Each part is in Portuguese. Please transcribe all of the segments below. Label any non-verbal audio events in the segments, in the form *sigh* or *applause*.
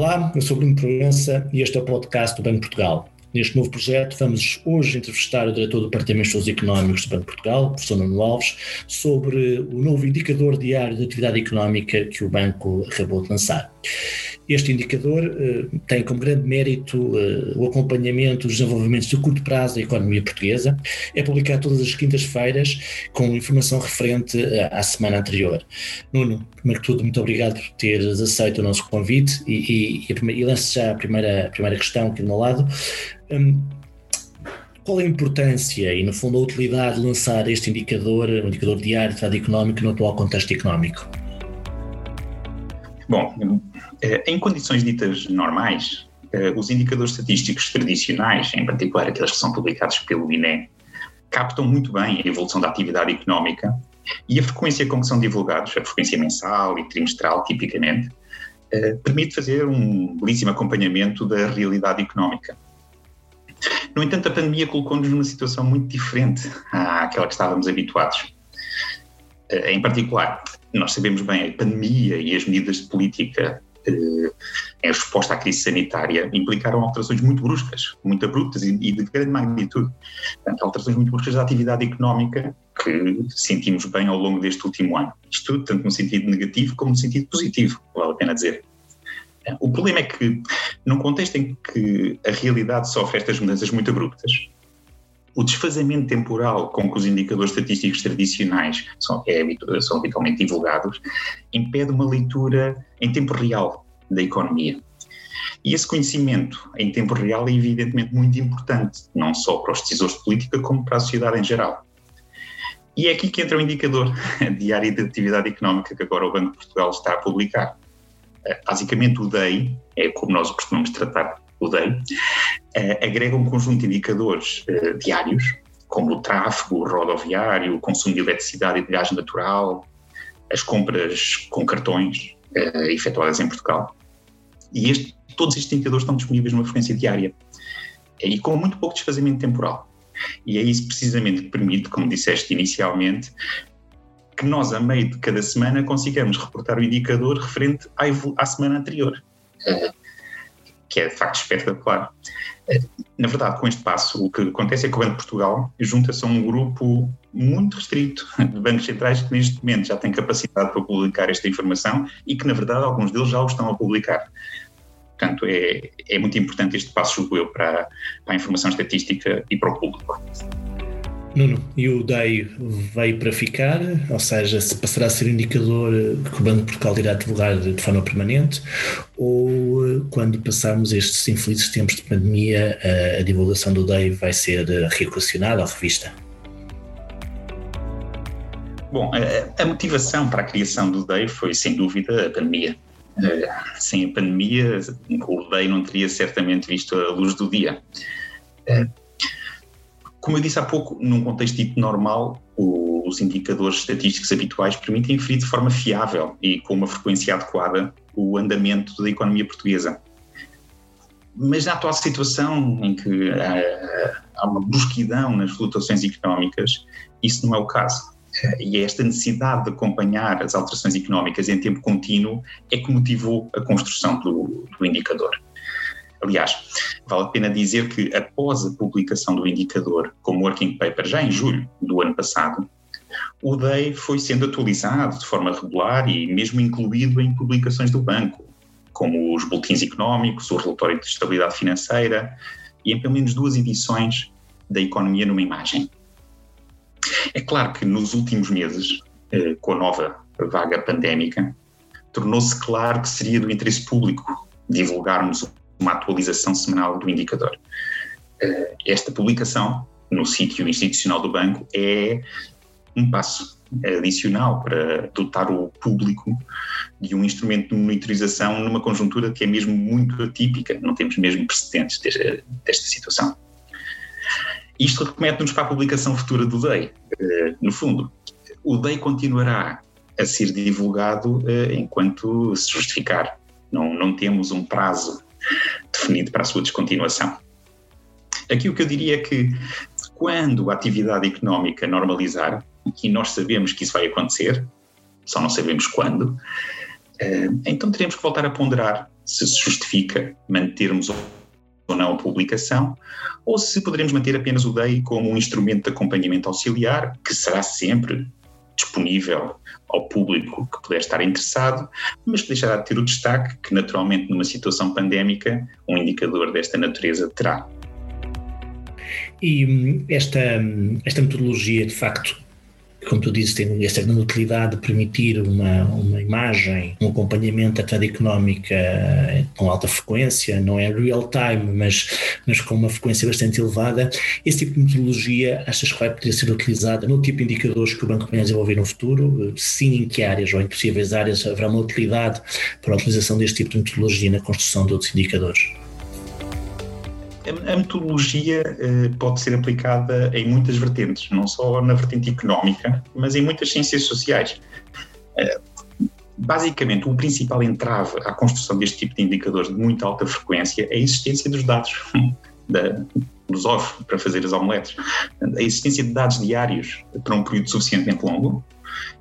Olá, eu sou Bruno Proença e este é o podcast do Banco de Portugal. Neste novo projeto, vamos hoje entrevistar o diretor do Departamento de Estudos Económicos do Banco de Portugal, o professor Nuno Alves, sobre o novo indicador diário de atividade económica que o banco acabou de lançar. Este indicador uh, tem como grande mérito uh, o acompanhamento dos desenvolvimentos de curto prazo da economia portuguesa. É publicado todas as quintas-feiras com informação referente uh, à semana anterior. Nuno, primeiro que tudo, muito obrigado por teres aceito o nosso convite e, e, e, lanço já a primeira, a primeira questão aqui do meu lado. Um, qual a importância e, no fundo, a utilidade de lançar este indicador, um indicador diário de atividade económica no atual contexto económico? Bom, eh, em condições ditas normais, eh, os indicadores estatísticos tradicionais, em particular aqueles que são publicados pelo INE, captam muito bem a evolução da atividade económica e a frequência com que são divulgados, a frequência mensal e trimestral, tipicamente, eh, permite fazer um belíssimo acompanhamento da realidade económica. No entanto, a pandemia colocou-nos numa situação muito diferente àquela que estávamos habituados. Em particular, nós sabemos bem, a pandemia e as medidas de política eh, em resposta à crise sanitária implicaram alterações muito bruscas, muito abruptas e, de grande magnitude. Portanto, alterações muito bruscas da atividade económica que sentimos bem ao longo deste último ano. Isto tanto no sentido negativo como no sentido positivo, vale a pena dizer. O problema é que, num contexto em que a realidade sofre estas mudanças muito abruptas, o desfazamento temporal com que os indicadores estatísticos tradicionais são, é, são habitualmente divulgados impede uma leitura em tempo real da economia. E esse conhecimento em tempo real é evidentemente muito importante, não só para os decisores de política, como para a sociedade em geral. E é aqui que entra o indicador diário de atividade económica que agora o Banco de Portugal está a publicar. Basicamente, o DEI, é como nós costumamos tratar o DEI, uh, agrega um conjunto de indicadores uh, diários, como o tráfego rodoviário, o consumo de eletricidade e de gás natural, as compras com cartões uh, efetuadas em Portugal. E este, todos estes indicadores estão disponíveis numa frequência diária e com muito pouco desfazamento temporal. E é isso precisamente que permite, como disseste inicialmente, que nós, a meio de cada semana, consigamos reportar o indicador referente à, à semana anterior que é de facto espetacular. Na verdade, com este passo, o que acontece é que o Banco de Portugal junta-se a um grupo muito restrito de bancos centrais que neste momento já têm capacidade para publicar esta informação e que, na verdade, alguns deles já o estão a publicar. Portanto, é, é muito importante este passo, julgo eu, para, para a informação estatística e para o público. Nuno, e o DEI veio para ficar, ou seja, se passará a ser um indicador que o Banco de Portugal irá divulgar de forma permanente, ou eh, quando passarmos estes infelizes tempos de pandemia, a, divulgação do DEI vai ser eh, reequacionada ou revista? Bom, a, a, motivação para a criação do DEI foi, sem dúvida, a pandemia. Eh, sem a pandemia, o DEI não teria certamente visto a luz do dia. Como eu disse há pouco, num contexto dito normal, os indicadores estatísticos habituais permitem inferir de forma fiável e com uma frequência adequada o andamento da economia portuguesa. Mas na atual situação em que há uma brusquidão nas flutuações económicas, isso não é o caso. E é esta necessidade de acompanhar as alterações económicas em tempo contínuo é que motivou a construção do, do indicador. Aliás, vale a pena dizer que após a publicação do indicador como working paper, já em julho do ano passado, o DEI foi sendo atualizado de forma regular e mesmo incluído em publicações do banco, como os boletins económicos, o relatório de estabilidade financeira e em pelo menos duas edições da Economia numa Imagem. É claro que nos últimos meses, eh, com a nova vaga pandémica, tornou-se claro que seria do interesse público divulgarmos uma atualização semanal do indicador. Eh, esta publicação no sítio institucional do banco é um passo adicional para dotar o público de um instrumento de monitorização numa conjuntura que é mesmo muito atípica, não temos mesmo precedentes desta, situação. Isto remete-nos para a publicação futura do DEI. Eh, no fundo, o DEI continuará a ser divulgado eh, enquanto se justificar. Não, não temos um prazo definido para a sua descontinuação. Aqui o que eu diria é que quando a atividade económica normalizar, e nós sabemos que isso vai acontecer, só não sabemos quando, Então teremos que voltar a ponderar se se justifica mantermos ou não a publicação, ou se poderemos manter apenas o DEI como um instrumento de acompanhamento auxiliar, que será sempre disponível ao público que puder estar interessado, mas que deixará de ter o destaque que, naturalmente, numa situação pandémica, um indicador desta natureza terá. E hum, esta, hum, esta metodologia, de facto, como tu dizes, tem essa grande utilidade de permitir uma, uma imagem, um acompanhamento atividade económica eh, com alta frequência, não é real time, mas, mas com uma frequência bastante elevada. Esse tipo de metodologia achas que vai poder ser utilizada no tipo de indicadores que o Banco vai desenvolver no futuro? Sim, em que áreas ou em possíveis áreas haverá uma utilidade para a utilização deste tipo de metodologia na construção de outros indicadores? A metodologia uh, pode ser aplicada em muitas vertentes, não só na vertente económica, mas em muitas ciências sociais. Uh, basicamente, o principal entrave à construção deste tipo de indicadores de muita alta frequência é a existência dos dados, *laughs* da, dos ovos para fazer as omeletes. A existência de dados diários para um período suficientemente longo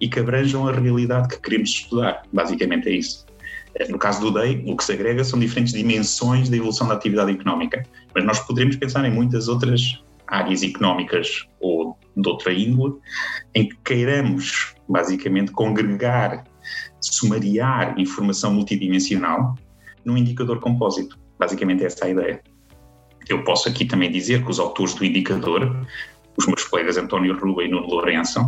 e que abranjam a realidade que queremos estudar. Basicamente é isso. No caso do DEI, o que se agrega são diferentes dimensões da evolução da atividade económica, mas nós poderíamos pensar em muitas outras áreas económicas ou de outra índole, em que queiramos, basicamente, congregar, sumariar informação multidimensional num indicador compósito. Basicamente, essa é a ideia. Eu posso aqui também dizer que os autores do indicador, os meus colegas António Rua e Nuno Lourenço,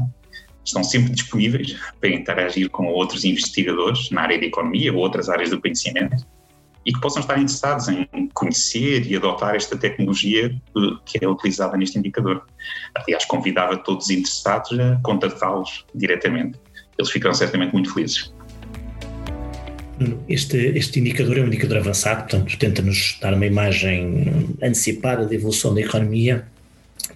estão sempre disponíveis para interagir com outros investigadores na área de economia ou outras áreas do conhecimento e que possam estar interessados em conhecer e adotar esta tecnologia que é utilizada neste indicador. Aliás, convidava todos os interessados a contatá-los diretamente. Eles ficarão certamente muito felizes. Este, este indicador é um indicador avançado, portanto, tenta-nos dar uma imagem antecipada da evolução da economia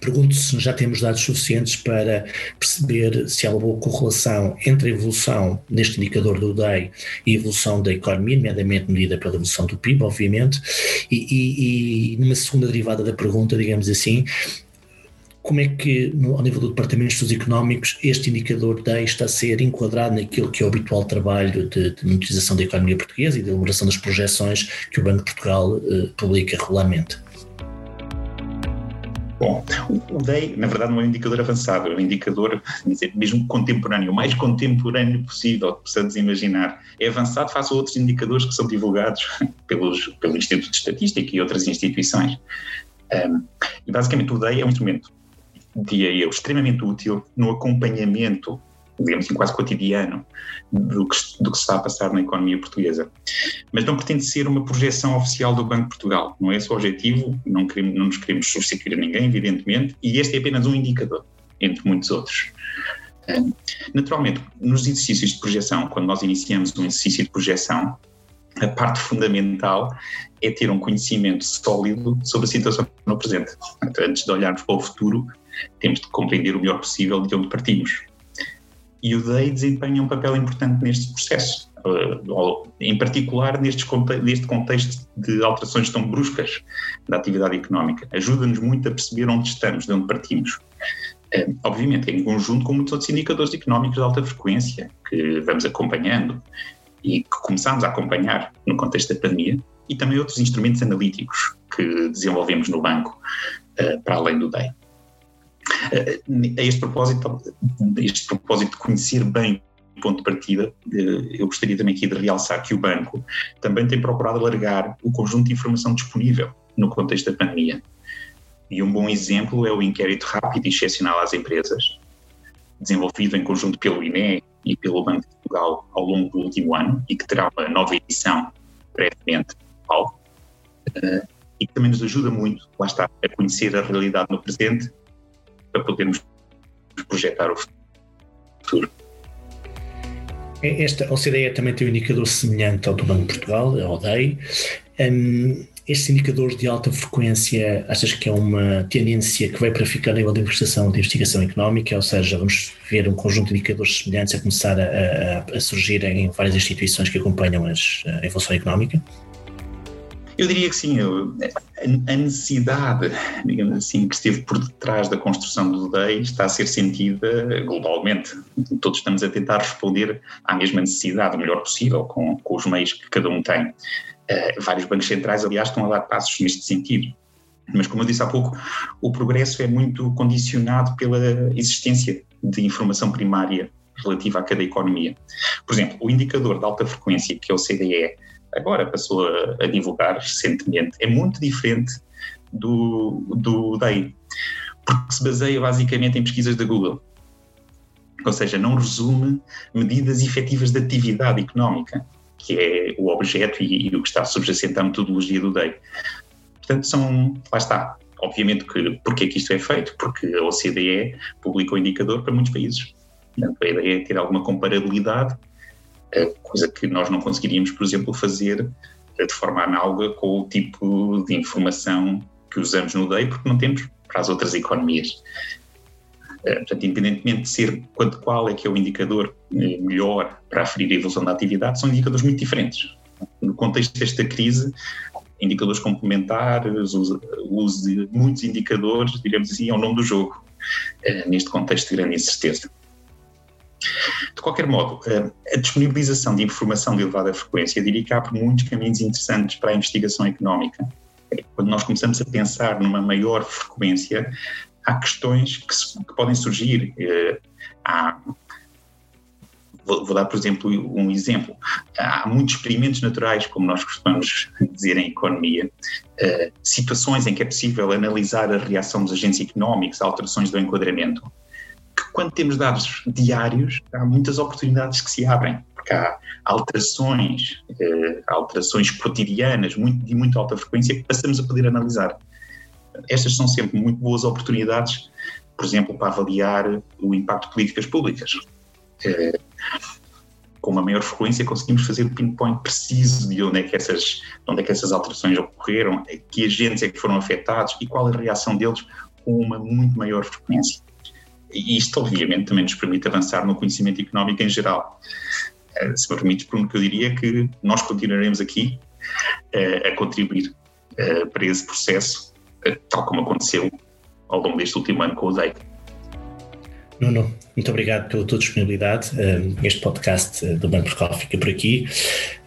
Pergunto se já temos dados suficientes para perceber se há uma boa correlação entre a evolução deste indicador do DEI e a evolução da economia, nomeadamente medida pela evolução do PIB, obviamente, e, e, e numa segunda derivada da pergunta, digamos assim, como é que, no, ao nível do Departamento de Estudos Económicos, este indicador DEI está a ser enquadrado naquilo que é o habitual trabalho de, de monitorização da economia portuguesa e de elaboração das projeções que o Banco de Portugal eh, publica regularmente? Bom, o DEI, na verdade, não é um indicador avançado, é um indicador, dizer, mesmo contemporâneo, o mais contemporâneo possível que possamos imaginar. É avançado face a outros indicadores que são divulgados *laughs* pelos, pelo Instituto de Estatística e outras instituições. Um, e basicamente o DEI é um instrumento, diria eu, extremamente útil no acompanhamento digamos assim, quase cotidiano do que, do que se está a passar na economia portuguesa. Mas não pretende ser uma projeção oficial do Banco de Portugal, não é esse o objetivo, não, queremos, não nos queremos substituir a ninguém, evidentemente, e este é apenas um indicador, entre muitos outros. Naturalmente, nos exercícios de projeção, quando nós iniciamos um exercício de projeção, a parte fundamental é ter um conhecimento sólido sobre a situação no presente. Antes de olharmos para o futuro, temos de compreender o melhor possível de onde partimos e o DEI desempenha um papel importante neste processo, eh, em particular neste contexto de alterações tão bruscas da atividade económica. Ajuda-nos muito a perceber onde estamos, de onde partimos. Eh, obviamente, em conjunto com muitos outros indicadores económicos de alta frequência que vamos acompanhando e que começamos a acompanhar no contexto da pandemia, e também outros instrumentos analíticos que desenvolvemos no banco eh, para além do DEI. A este propósito, este propósito de conhecer bem o ponto de partida, eu gostaria também aqui de realçar que o banco também tem procurado alargar o conjunto de informação disponível no contexto da pandemia. E um bom exemplo é o inquérito rápido e excepcional às empresas, desenvolvido em conjunto pelo INE e pelo Banco de Portugal ao longo do último ano e que terá uma nova edição brevemente, eh, e que também nos ajuda muito, lá está, a conhecer a realidade no presente para podermos projetar o futuro. É, esta OCDE também tem um indicador semelhante ao do Banco de Portugal, a ODEI. Um, estes indicadores de alta frequência, achas que é uma tendência que vai para ficar a nível de investigação, de investigação económica, ou seja, vamos ver um conjunto de indicadores semelhantes a começar a, a, a surgir em várias instituições que acompanham as, a evolução económica? Eu diria que sim, eu, a necessidade, digamos assim, que esteve por detrás da construção do DEI está a ser sentida globalmente. Todos estamos a tentar responder à mesma necessidade o melhor possível, com, com os meios que cada um tem. Uh, vários bancos centrais, aliás, estão a dar passos neste sentido. Mas, como eu disse há pouco, o progresso é muito condicionado pela existência de informação primária relativa a cada economia. Por exemplo, o indicador de alta frequência, que é o CDE, agora passou a, a divulgar recentemente, é muito diferente do, do DEI, porque se baseia basicamente em pesquisas da Google. Ou seja, não resume medidas efetivas de atividade económica, que é o objeto e, e o que está subjacente à metodologia do DEI. Portanto, são, lá está. Obviamente que, porque é que isto é feito? Porque a OCDE publica o indicador para muitos países. Portanto, a ideia é ter alguma comparabilidade coisa que nós não conseguiríamos, por exemplo, fazer de forma análoga com o tipo de informação que usamos no DEI, porque não temos para as outras economias. Eh, portanto, independentemente de ser quanto qual é que é o indicador eh, melhor para aferir a evolução da atividade, são indicadores muito diferentes. No contexto desta crise, indicadores complementares, o uso de muitos indicadores, digamos assim, é o nome do jogo, eh, neste contexto de grande incerteza. De qualquer modo, eh, a disponibilização de informação de elevada frequência diria que abre muitos caminhos interessantes para a investigação económica. Quando nós começamos a pensar numa maior frequência, há questões que, se, que podem surgir. Eh, há, vou, vou, dar, por exemplo, um exemplo. Há muitos experimentos naturais, como nós costumamos dizer em economia, eh, situações em que é possível analisar a reação dos agentes económicos a alterações do enquadramento quando temos dados diários, há muitas oportunidades que se abrem, porque há alterações, eh, alterações cotidianas muito, de muito alta frequência que passamos a poder analisar. Estas são sempre muito boas oportunidades, por exemplo, para avaliar o impacto de políticas públicas. Eh, com uma maior frequência conseguimos fazer o pinpoint preciso de onde é que essas, onde é que essas alterações ocorreram, que agentes é que foram afetados e qual a reação deles com uma muito maior frequência. E isto, obviamente, também nos permite avançar no conhecimento económico em geral. Eh, se me permites, Bruno, que eu diria que nós continuaremos aqui eh, a contribuir eh, para esse processo, tal como aconteceu ao longo deste último ano com o DEIC. Nuno, muito obrigado pela tua disponibilidade. Este podcast do Banco Portugal fica por aqui.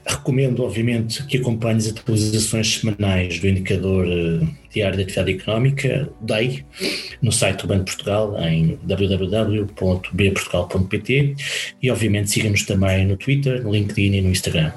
Recomendo, obviamente, que acompanhes as atualizações semanais do indicador eh, diário de atividade económica, DEI, no site do Banco Portugal, em www.bportugal.pt e, obviamente, siga-nos também no Twitter, no LinkedIn e no Instagram.